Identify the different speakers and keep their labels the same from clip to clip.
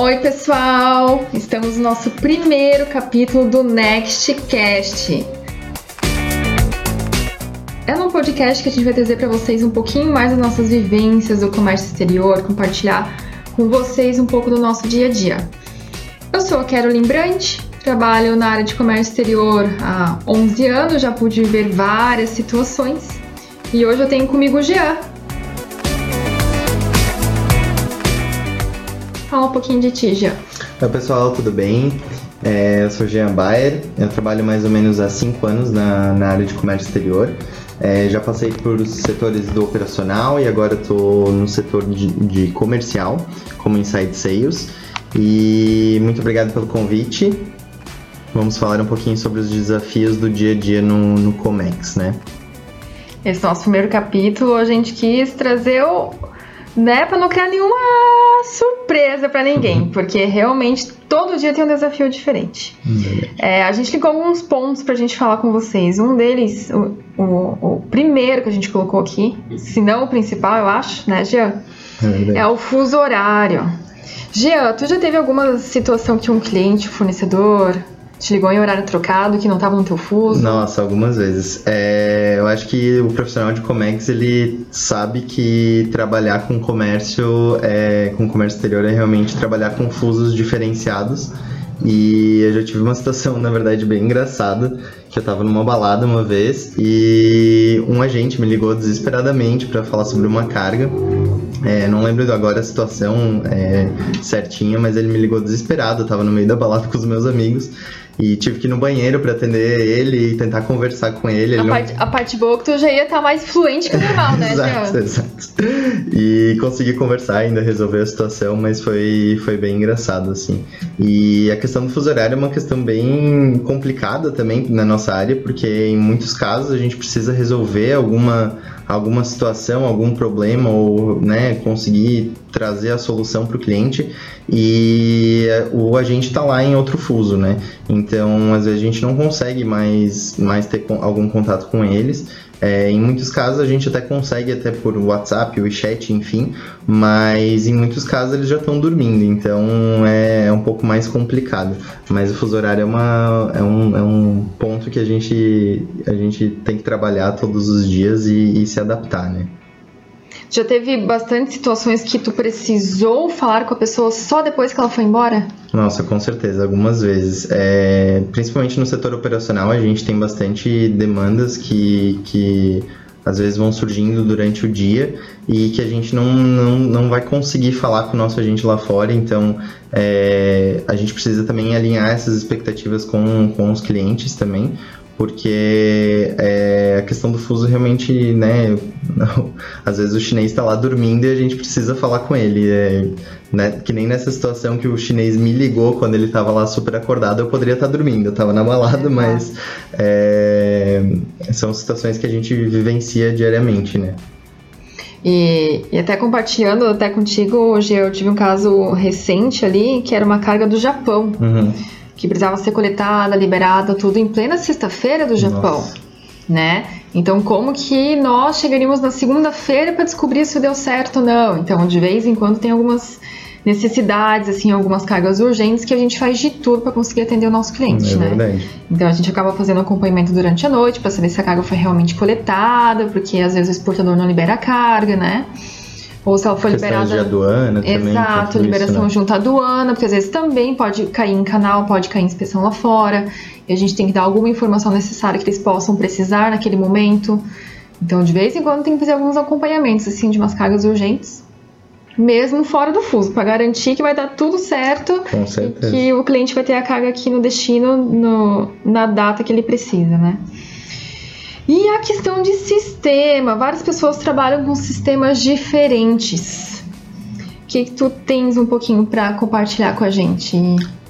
Speaker 1: Oi, pessoal! Estamos no nosso primeiro capítulo do Nextcast. É um podcast que a gente vai trazer para vocês um pouquinho mais das nossas vivências do comércio exterior, compartilhar com vocês um pouco do nosso dia a dia. Eu sou a Carolyn Brandt, trabalho na área de comércio exterior há 11 anos, já pude viver várias situações e hoje eu tenho comigo o Jean. Fala um pouquinho de ti, Jean.
Speaker 2: Oi, pessoal, tudo bem? É, eu sou Jean Bayer, eu trabalho mais ou menos há 5 anos na, na área de comércio exterior. É, já passei por setores do operacional e agora estou no setor de, de, comercial, como Inside Sales. E muito obrigado pelo convite. Vamos falar um pouquinho sobre os desafios do dia a dia no, no Comex, né?
Speaker 1: Esse nosso primeiro capítulo, a gente quis trazer o. né, para não criar nenhuma surpresa para ninguém, porque realmente todo dia tem um desafio diferente. É, a gente ligou alguns pontos pra gente falar com vocês. Um deles, o, o, o, primeiro que a gente colocou aqui, se não o principal, eu acho, né, Jean? É, é o fuso horário. Jean, tu já teve alguma situação que um cliente, um fornecedor, te ligou em horário trocado, que não estava no teu fuso?
Speaker 2: Nossa, algumas vezes. É, eu acho que o profissional de Comex, ele sabe que trabalhar com comércio, é, com comércio exterior é realmente trabalhar com fusos diferenciados. E eu já tive uma situação, na verdade, bem engraçada, que eu tava numa balada uma vez e um agente me ligou desesperadamente para falar sobre uma carga. É, não lembro agora a situação é, certinha, mas ele me ligou desesperado, eu tava no meio da balada com os meus amigos e tive que ir no banheiro para atender ele e tentar conversar com ele.
Speaker 1: A,
Speaker 2: ele
Speaker 1: parte, não... a parte boa é que tu já ia estar tá mais fluente que o normal, né,
Speaker 2: Exato, Jean? exato. E consegui conversar, ainda resolver a situação, mas foi, foi bem engraçado, assim. E a questão do fuso horário é uma questão bem complicada também na nossa área, porque em muitos casos a gente precisa resolver alguma alguma situação, algum problema ou né, conseguir trazer a solução para o cliente e o agente está lá em outro fuso, né? Então, às vezes a gente não consegue mais, mais ter algum contato com eles é, em muitos casos a gente até consegue até por WhatsApp, o chat, enfim, mas em muitos casos eles já estão dormindo, então é, é, um pouco mais complicado. Mas o fuso horário é, uma, é, um, é um ponto que a gente, a gente tem que trabalhar todos os dias e, e se adaptar, né?
Speaker 1: Já teve bastante situações que tu precisou falar com a pessoa só depois que ela foi embora?
Speaker 2: Nossa, com certeza, algumas vezes. É, principalmente no setor operacional, a gente tem bastante demandas que, que às vezes vão surgindo durante o dia e que a gente não, não, não vai conseguir falar com o nosso agente lá fora, então é, a gente precisa também alinhar essas expectativas com, com os clientes também, porque é, a questão do fuso realmente, né, às vezes o chinês está lá dormindo e a gente precisa falar com ele, é, né, que nem nessa situação que o chinês me ligou quando ele estava lá super acordado, eu poderia estar tá dormindo, eu estava na balada, é, mas são situações que a gente vivencia diariamente, né.
Speaker 1: E, e, até compartilhando até contigo, hoje eu tive um caso recente ali, que era uma carga do Japão. Uhum que precisava ser coletada, liberada, tudo em plena sexta-feira do Japão, Nossa. né? Então, como que nós chegaríamos na segunda-feira para descobrir se deu certo ou não? Então, de vez em quando tem algumas necessidades, assim, algumas cargas urgentes que a gente faz de tudo para conseguir atender o nosso cliente,
Speaker 2: é
Speaker 1: né?
Speaker 2: Verdade.
Speaker 1: Então a gente acaba fazendo acompanhamento durante a noite para saber se a carga foi realmente coletada, porque às vezes o exportador não libera a carga, né? Ou se ela foi liberada.
Speaker 2: de aduana também.
Speaker 1: Exato, liberação isso, né? junto à aduana, porque às vezes também pode cair em canal, pode cair em inspeção lá fora. E a gente tem que dar alguma informação necessária que eles possam precisar naquele momento. Então, de vez em quando, tem que fazer alguns acompanhamentos, assim, de umas cargas urgentes. Mesmo fora do fuso, para garantir que vai dar tudo certo
Speaker 2: Com certeza.
Speaker 1: e que o cliente vai ter a carga aqui no destino no, na data que ele precisa, né? E a questão de sistema, várias pessoas trabalham com sistemas diferentes. O que, que tu tens um pouquinho para compartilhar com a gente?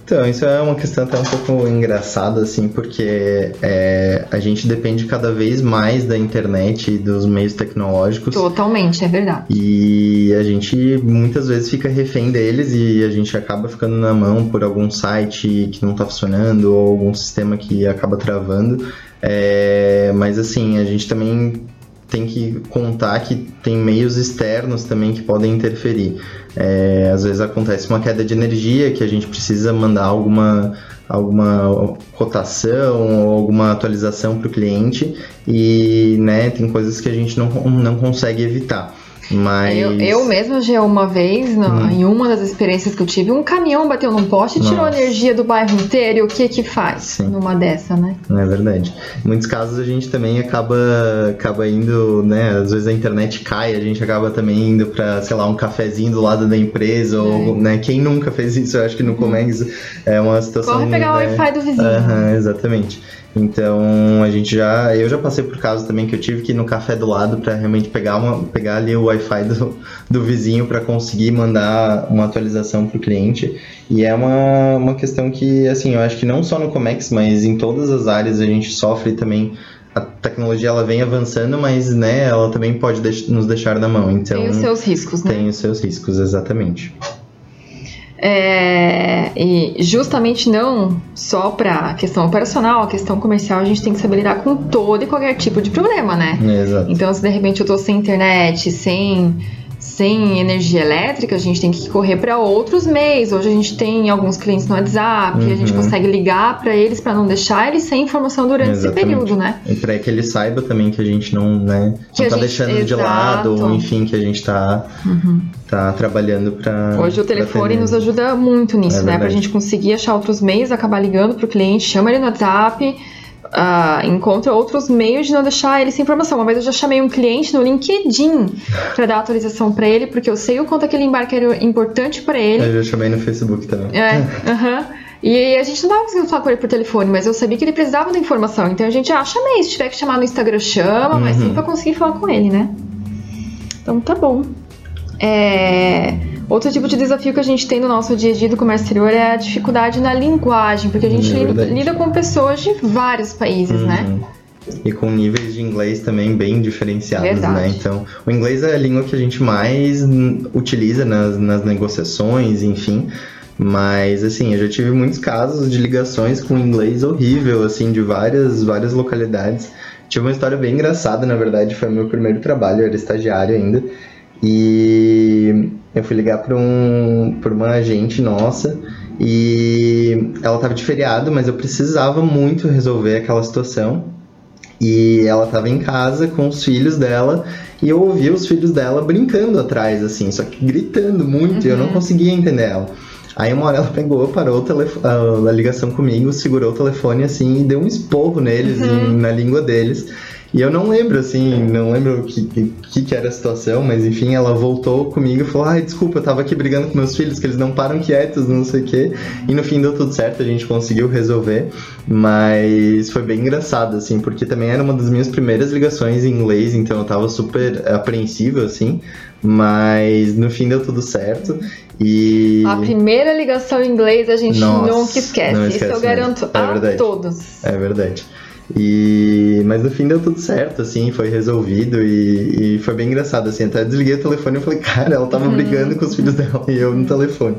Speaker 2: Então, isso é uma questão até um pouco engraçada, assim, porque é, a gente depende cada vez mais da internet e dos meios tecnológicos.
Speaker 1: Totalmente, é verdade.
Speaker 2: E a gente muitas vezes fica refém deles e a gente acaba ficando na mão por algum site que não está funcionando ou algum sistema que acaba travando. É, mas assim, a gente também tem que contar que tem meios externos também que podem interferir. É, às vezes acontece uma queda de energia que a gente precisa mandar alguma alguma cotação ou alguma atualização para o cliente e né, tem coisas que a gente não, não consegue evitar. Mas...
Speaker 1: Eu, eu mesma já uma vez, no, hum. em uma das experiências que eu tive, um caminhão bateu num poste e tirou a energia do bairro inteiro. E o que que faz Sim. numa dessa, né?
Speaker 2: É verdade. Em muitos casos a gente também acaba, acaba indo, né? Às vezes a internet cai, a gente acaba também indo para, sei lá, um cafezinho do lado da empresa. É. Ou, né? Quem nunca fez isso? Eu acho que no Comex é uma situação.
Speaker 1: Corre pegar né? o Wi-Fi do vizinho.
Speaker 2: Uhum, exatamente. Então a gente já. Eu já passei por casos também que eu tive que ir no café do lado para realmente pegar, uma, pegar ali o Wi-Fi do, do vizinho para conseguir mandar uma atualização para o cliente. E é uma, uma questão que, assim, eu acho que não só no Comex, mas em todas as áreas a gente sofre também. A tecnologia ela vem avançando, mas né, ela também pode nos deixar na mão. Então,
Speaker 1: tem os seus riscos, né?
Speaker 2: Tem os seus riscos, exatamente.
Speaker 1: É, e justamente não só para a questão operacional, a questão comercial, a gente tem que saber lidar com todo e qualquer tipo de problema, né?
Speaker 2: Exato.
Speaker 1: Então, se de repente eu estou sem internet, sem sem energia elétrica, a gente tem que correr para outros meios. Hoje a gente tem alguns clientes no WhatsApp, uhum. a gente uhum. consegue ligar para eles para não deixar eles sem informação durante Exatamente. esse período, né?
Speaker 2: E para que ele saiba também que a gente não, né, que não tá gente... deixando Exato. de lado, ou enfim, que a gente tá, uhum. tá trabalhando para
Speaker 1: Hoje o telefone nos ajuda muito nisso, é né? Para a gente conseguir achar outros meios, acabar ligando pro cliente, chama ele no WhatsApp uh, encontra outros meios de não deixar ele sem informação. Uma vez eu já chamei um cliente no LinkedIn para dar atualização para ele, porque eu sei o quanto aquele embarque era importante para ele.
Speaker 2: Eu já chamei no Facebook também.
Speaker 1: É, aham. Uh -huh. E a gente não estava conseguindo falar com ele por telefone, mas eu sabia que ele precisava da informação. Então a gente, ah, chamei. Se tiver que chamar no Instagram, chama, uhum. mas sempre pra conseguir falar com ele, né? Então tá bom. É... Outro tipo de desafio que a gente tem no nosso dia a dia do comércio exterior é a dificuldade na linguagem, porque a gente é lida, lida, com pessoas de vários países, né? uhum. né?
Speaker 2: E com níveis de inglês também bem diferenciados, né? Verdade. né? Então, o inglês é a língua que a gente mais utiliza nas, nas negociações, enfim. Mas, assim, eu já tive muitos casos de ligações com inglês horrível, assim, de várias, várias localidades. Tive uma história bem engraçada, na verdade, foi meu primeiro trabalho, eu era estagiário ainda. E eu fui ligar para um, pra uma agente nossa e ela estava de feriado, mas eu precisava muito resolver aquela situação. E ela estava em casa com os filhos dela e eu ouvia os filhos dela brincando atrás, assim, só que gritando muito uhum. e eu não uhum. conseguia entender ela. Aí uma hora ela pegou, parou a, a ligação comigo, segurou o telefone assim e deu um esporro neles, uhum. em, na língua deles. E eu não lembro, assim, não lembro o que, que, que, era a situação, mas enfim, ela voltou comigo e falou: ai, desculpa, eu tava aqui brigando com meus filhos, que eles não param quietos, não sei o quê. E no fim deu tudo certo, a gente conseguiu resolver, mas foi bem engraçado, assim, porque também era uma das minhas primeiras ligações em inglês, então eu tava super apreensivo, assim, mas no fim deu tudo certo. E...
Speaker 1: A primeira ligação em inglês a gente Nossa, nunca esquece. Não esquece Isso eu garanto é a todos.
Speaker 2: É verdade. E, mas no fim deu tudo certo, assim, foi resolvido e, e foi bem engraçado, assim, até desliguei o telefone e falei, cara, ela tava uhum. brigando com os filhos dela e eu no telefone.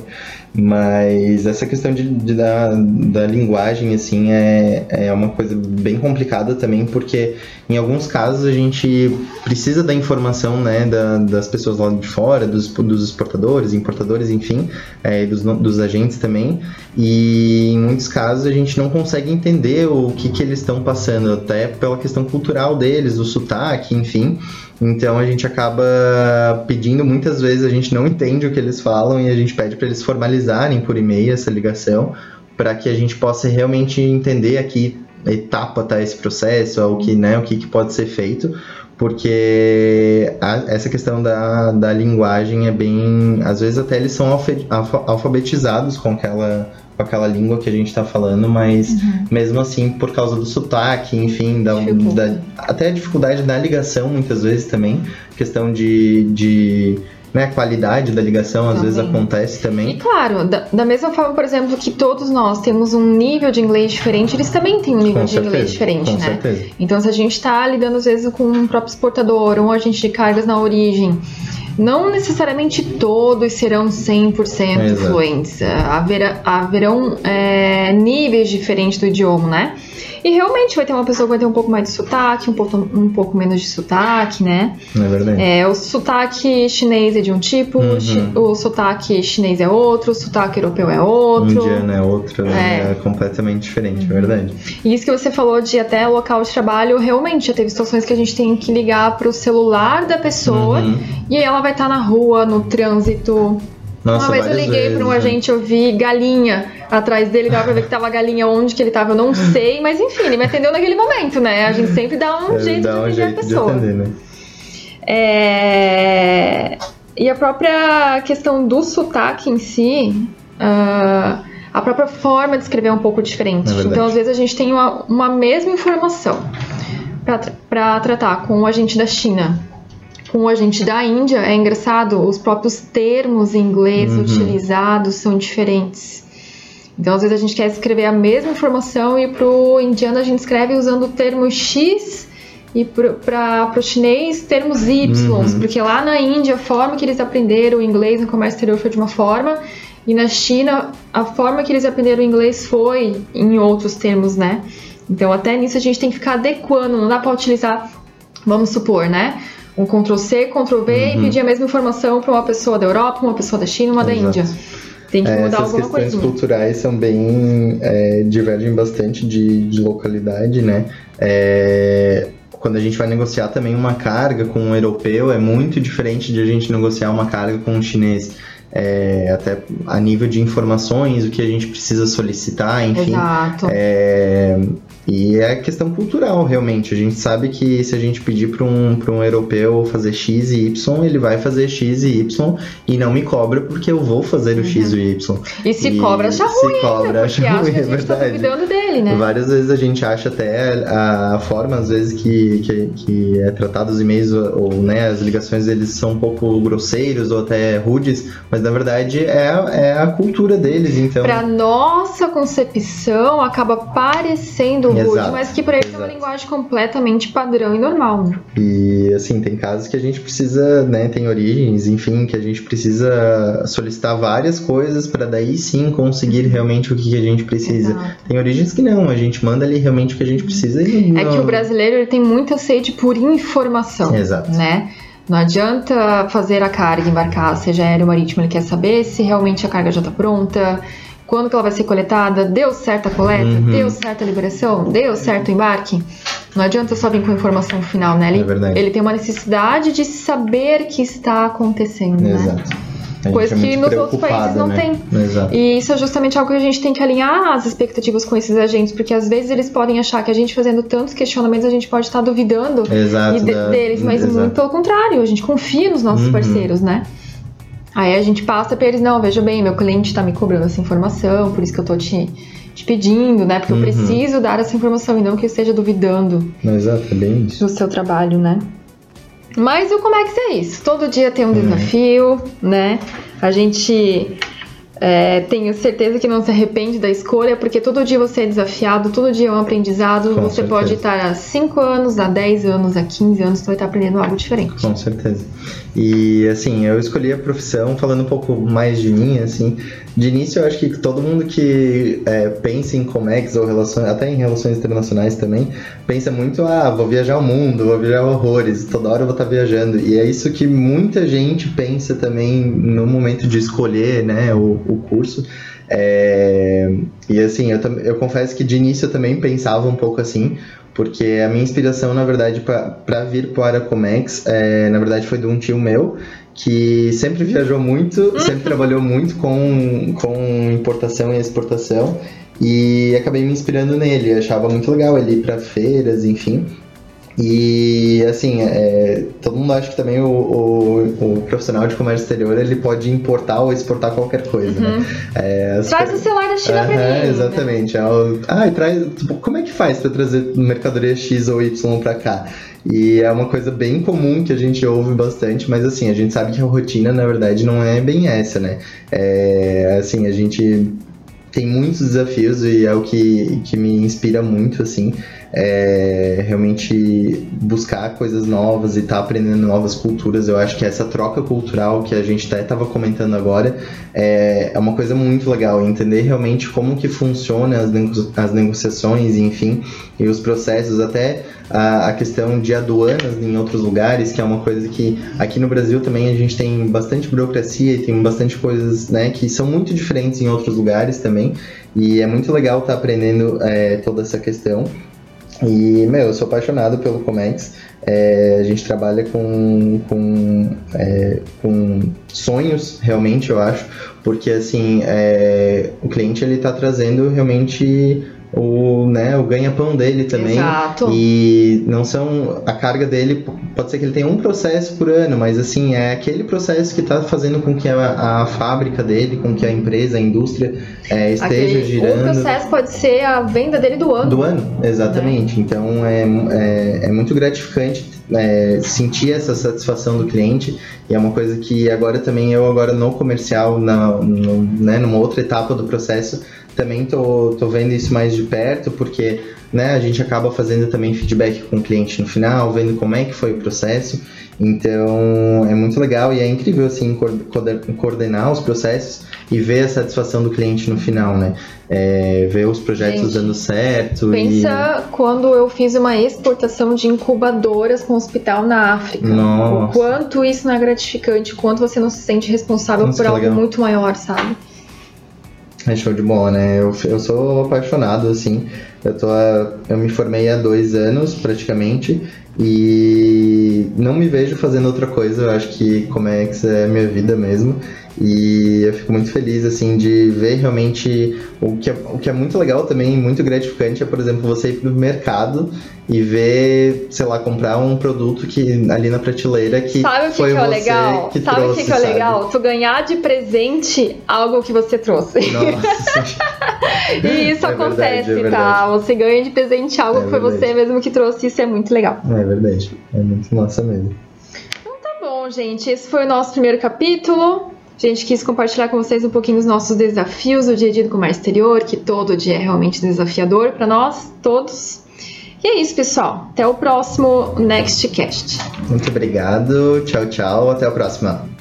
Speaker 2: Mas essa questão de, de da, da linguagem, assim, é, é uma coisa bem complicada também, porque em alguns casos a gente precisa da informação, né, da, das pessoas lá de fora, dos, dos exportadores, importadores, enfim, é, dos, dos agentes também, e em muitos casos a gente não consegue entender o que, que eles estão passando, até pela questão cultural deles, o sotaque, enfim. Então a gente acaba pedindo muitas vezes, a gente não entende o que eles falam e a gente pede para eles formalizarem por e-mail essa ligação para que a gente possa realmente entender aqui etapa tá esse processo, o que, né, o que, que pode ser feito, porque a, essa questão da, da linguagem é bem. Às vezes até eles são alfabetizados com aquela com aquela língua que a gente está falando, mas uhum. mesmo assim, por causa do sotaque, enfim, da, da, até a dificuldade na ligação, muitas vezes também, questão de, de né, a qualidade da ligação às também. vezes acontece também.
Speaker 1: E claro, da, da, mesma forma, por exemplo, que todos nós temos um nível de inglês diferente, eles também têm um nível com de certeza, inglês diferente,
Speaker 2: com
Speaker 1: né?
Speaker 2: Certeza.
Speaker 1: Então, se a gente está lidando às vezes com um próprio exportador, um agente de cargas na origem, não necessariamente todos serão 100% Exato. fluentes. Haverá, haverão é, níveis diferentes do idioma, né? E realmente vai ter uma pessoa que vai ter um pouco mais de sotaque, um pouco, um pouco menos de sotaque, né?
Speaker 2: É verdade.
Speaker 1: É, o sotaque chinês é de um tipo,
Speaker 2: Uhum.
Speaker 1: o sotaque chinês é outro, o sotaque europeu é outro.
Speaker 2: Indiana é outra, né? é completamente diferente, é verdade.
Speaker 1: E isso que você falou de até local de trabalho, realmente já teve situações que a gente tem que ligar pro celular da pessoa
Speaker 2: Uhum.
Speaker 1: e aí ela vai estar na rua, no trânsito.
Speaker 2: Nossa,
Speaker 1: Uma vez eu liguei
Speaker 2: vezes,
Speaker 1: pra um
Speaker 2: né?
Speaker 1: agente, eu vi galinha atrás dele, dava pra ver que tava galinha onde que ele tava, eu não sei, mas enfim, ele me atendeu naquele momento, né? A gente sempre dá um jeito
Speaker 2: dá
Speaker 1: de
Speaker 2: um
Speaker 1: atender a pessoa.
Speaker 2: atender, né?
Speaker 1: É, E a própria questão do sotaque em si, ah, a própria forma de escrever é um pouco diferente.
Speaker 2: É
Speaker 1: então, às vezes, a gente tem uma, uma mesma informação para tratar com o agente da China. Com o agente da Índia, é engraçado, os próprios termos em inglês
Speaker 2: Uhum.
Speaker 1: utilizados são diferentes. Então, às vezes, a gente quer escrever a mesma informação e pro indiano a gente escreve usando o termo X e para o chinês termos Y,
Speaker 2: Uhum.
Speaker 1: porque lá na Índia a forma que eles aprenderam o inglês no comércio exterior foi de uma forma e na China a forma que eles aprenderam o inglês foi em outros termos, né? Então até nisso a gente tem que ficar adequando, não dá para utilizar, vamos supor, né? Um Ctrl C, Ctrl V e
Speaker 2: Uhum.
Speaker 1: pedir a mesma informação para uma pessoa da Europa, uma pessoa da China, uma da
Speaker 2: Exato.
Speaker 1: Índia. Tem que
Speaker 2: É,
Speaker 1: mudar
Speaker 2: essas
Speaker 1: alguma
Speaker 2: questões
Speaker 1: coisinha.
Speaker 2: culturais são bem. é, divergem bastante de, de localidade, né? É, quando a gente vai negociar também uma carga com um europeu, é muito diferente de a gente negociar uma carga com um chinês. É, até a nível de informações, o que a gente precisa solicitar, enfim.
Speaker 1: Exato.
Speaker 2: É, e é questão cultural, realmente. A gente sabe que se a gente pedir para um, pra um europeu fazer X e Y, ele vai fazer X e Y e não me cobra porque eu vou fazer o X e o Y.
Speaker 1: E se
Speaker 2: E
Speaker 1: cobra, acha
Speaker 2: se
Speaker 1: ruim,
Speaker 2: cobra,
Speaker 1: né?
Speaker 2: acha
Speaker 1: Porque acha
Speaker 2: ruim, é
Speaker 1: gente tá
Speaker 2: verdade.
Speaker 1: duvidando dele, né?
Speaker 2: Várias vezes a gente acha até a, a forma, às vezes, que, que, que é tratado os e-mails ou, né, as ligações, eles são um pouco grosseiros ou até rudes, mas na verdade é, a- é a cultura deles, então...
Speaker 1: Pra nossa concepção, acaba parecendo
Speaker 2: Exato,
Speaker 1: mas que pra eles é uma linguagem completamente padrão e normal, né?
Speaker 2: E assim, tem casos que a gente precisa, né, tem origens, enfim, que a gente precisa solicitar várias coisas para daí sim conseguir realmente o que a gente precisa.
Speaker 1: Exato.
Speaker 2: Tem origens que não, a gente manda ali realmente o que a gente precisa e não...
Speaker 1: É que o brasileiro ele tem muita sede por informação,
Speaker 2: Exato.
Speaker 1: né? Não adianta fazer a carga embarcar, seja aéreo ou marítimo, ele quer saber se realmente a carga já está pronta, quando que ela vai ser coletada, deu certo a coleta,
Speaker 2: Uhum.
Speaker 1: deu certo a liberação, deu certo o embarque. Não adianta só vir com a informação final, né? Ele,
Speaker 2: É verdade.
Speaker 1: ele tem uma necessidade de saber que está acontecendo, né?
Speaker 2: Exato.
Speaker 1: Coisa
Speaker 2: é
Speaker 1: que nos outros países não
Speaker 2: né?
Speaker 1: tem.
Speaker 2: Exato.
Speaker 1: E isso é justamente algo que a gente tem que alinhar as expectativas com esses agentes, porque às vezes eles podem achar que a gente fazendo tantos questionamentos a gente pode estar duvidando
Speaker 2: Exato.
Speaker 1: de-
Speaker 2: da-
Speaker 1: deles, mas
Speaker 2: exato.
Speaker 1: muito pelo contrário, a gente confia nos nossos
Speaker 2: Uhum.
Speaker 1: parceiros, né? Aí a gente passa pra eles, não, veja bem, meu cliente tá me cobrando essa informação, por isso que eu tô te, te pedindo, né? Porque
Speaker 2: Uhum.
Speaker 1: eu preciso dar essa informação e não que eu esteja duvidando
Speaker 2: Não, é isso.
Speaker 1: do seu trabalho, né? Mas o Comex é isso. Todo dia tem um
Speaker 2: Uhum.
Speaker 1: desafio, né? A gente é, tenho certeza que não se arrepende da escolha, porque todo dia você é desafiado, todo dia é um aprendizado.
Speaker 2: Com
Speaker 1: você
Speaker 2: certeza.
Speaker 1: pode estar há 5 anos, há 10 anos, há 15 anos, você vai estar aprendendo algo diferente.
Speaker 2: Com certeza. E assim, eu escolhi a profissão falando um pouco mais de mim, assim. De início, eu acho que todo mundo que é, pensa em Comex ou relações, até em relações internacionais também, pensa muito, ah, vou viajar o mundo, vou viajar horrores, toda hora eu vou estar viajando. E é isso que muita gente pensa também no momento de escolher, né, o, o curso. É, e assim, eu, eu confesso que de início eu também pensava um pouco assim, porque a minha inspiração, na verdade, para vir para a Comex, é, na verdade, foi de um tio meu que sempre viajou muito, sempre trabalhou muito com, com importação e exportação, e acabei me inspirando nele. Eu achava muito legal ele ir para feiras, enfim. E assim, é, todo mundo acha que também o, o, o profissional de comércio exterior ele pode importar ou exportar qualquer coisa, né? É, as
Speaker 1: Traz o celular da China pra
Speaker 2: Aham,
Speaker 1: mim. né?
Speaker 2: Exatamente. É o- Ah, e traz. tipo, como é que faz pra trazer mercadoria X ou Y pra cá? E é uma coisa bem comum que a gente ouve bastante, mas assim, a gente sabe que a rotina, na verdade, não é bem essa, né? É, assim, a gente tem muitos desafios e é o que, que me inspira muito, assim. É, realmente buscar coisas novas e estar tá aprendendo novas culturas. Eu acho que essa troca cultural que a gente até estava comentando agora é, é uma coisa muito legal, entender realmente como que funciona as, nego as negociações, enfim, e os processos, até a, a, questão de aduanas em outros lugares, que é uma coisa que aqui no Brasil também a gente tem bastante burocracia e tem bastante coisas né, que são muito diferentes em outros lugares também, e é muito legal estar tá aprendendo é, toda essa questão. E, meu, eu sou apaixonado pelo Comex. É, a gente trabalha com, com, é, com sonhos, realmente, eu acho, porque, assim, é, o cliente, ele tá trazendo realmente o, né, o ganha-pão dele também.
Speaker 1: Exato.
Speaker 2: E não são. A carga dele pode ser que ele tenha um processo por ano, mas assim, é aquele processo que está fazendo com que a, a, fábrica dele, com que a empresa, a indústria é, esteja aquele, girando.
Speaker 1: O processo pode ser a venda dele do ano.
Speaker 2: Do ano, exatamente. Né? Então é, é, é, muito gratificante é, sentir essa satisfação do cliente e é uma coisa que agora também eu agora no comercial, na, no, né, numa outra etapa do processo também tô, tô vendo isso mais de perto, porque né, a gente acaba fazendo também feedback com o cliente no final, vendo como é que foi o processo. Então é muito legal e é incrível assim coordenar os processos e ver a satisfação do cliente no final, né? É, ver os projetos gente, dando certo.
Speaker 1: Pensa e... quando eu fiz uma exportação de incubadoras com um hospital na África.
Speaker 2: Nossa.
Speaker 1: O quanto isso não é gratificante, o quanto você não se sente responsável Nossa, por algo legal. muito maior, sabe?
Speaker 2: É show de bola, né? Eu, eu sou apaixonado, assim. Eu, tô, eu me formei há dois anos, praticamente, e não me vejo fazendo outra coisa. Eu acho que Comex é minha vida mesmo. E eu fico muito feliz, assim, de ver realmente o que, é, o que é muito legal também, muito gratificante, é, por exemplo, você ir pro mercado e ver, sei lá, comprar um produto que ali na prateleira que
Speaker 1: sabe o que
Speaker 2: foi
Speaker 1: que
Speaker 2: é
Speaker 1: legal?
Speaker 2: que
Speaker 1: sabe o que, que é legal? Tu ganhar de presente algo que você trouxe.
Speaker 2: Nossa.
Speaker 1: e isso
Speaker 2: é
Speaker 1: acontece,
Speaker 2: verdade, é
Speaker 1: tá? Você ganha de presente algo
Speaker 2: é
Speaker 1: que foi você mesmo que trouxe, isso é muito legal.
Speaker 2: É verdade, é muito massa mesmo.
Speaker 1: Então tá bom, gente. Esse foi o nosso primeiro capítulo. A gente quis compartilhar com vocês um pouquinho os nossos desafios do dia a dia do comércio exterior, que todo dia é realmente desafiador para nós, todos. E é isso, pessoal. Até o próximo Nextcast.
Speaker 2: Muito obrigado. Tchau, tchau. Até a próxima.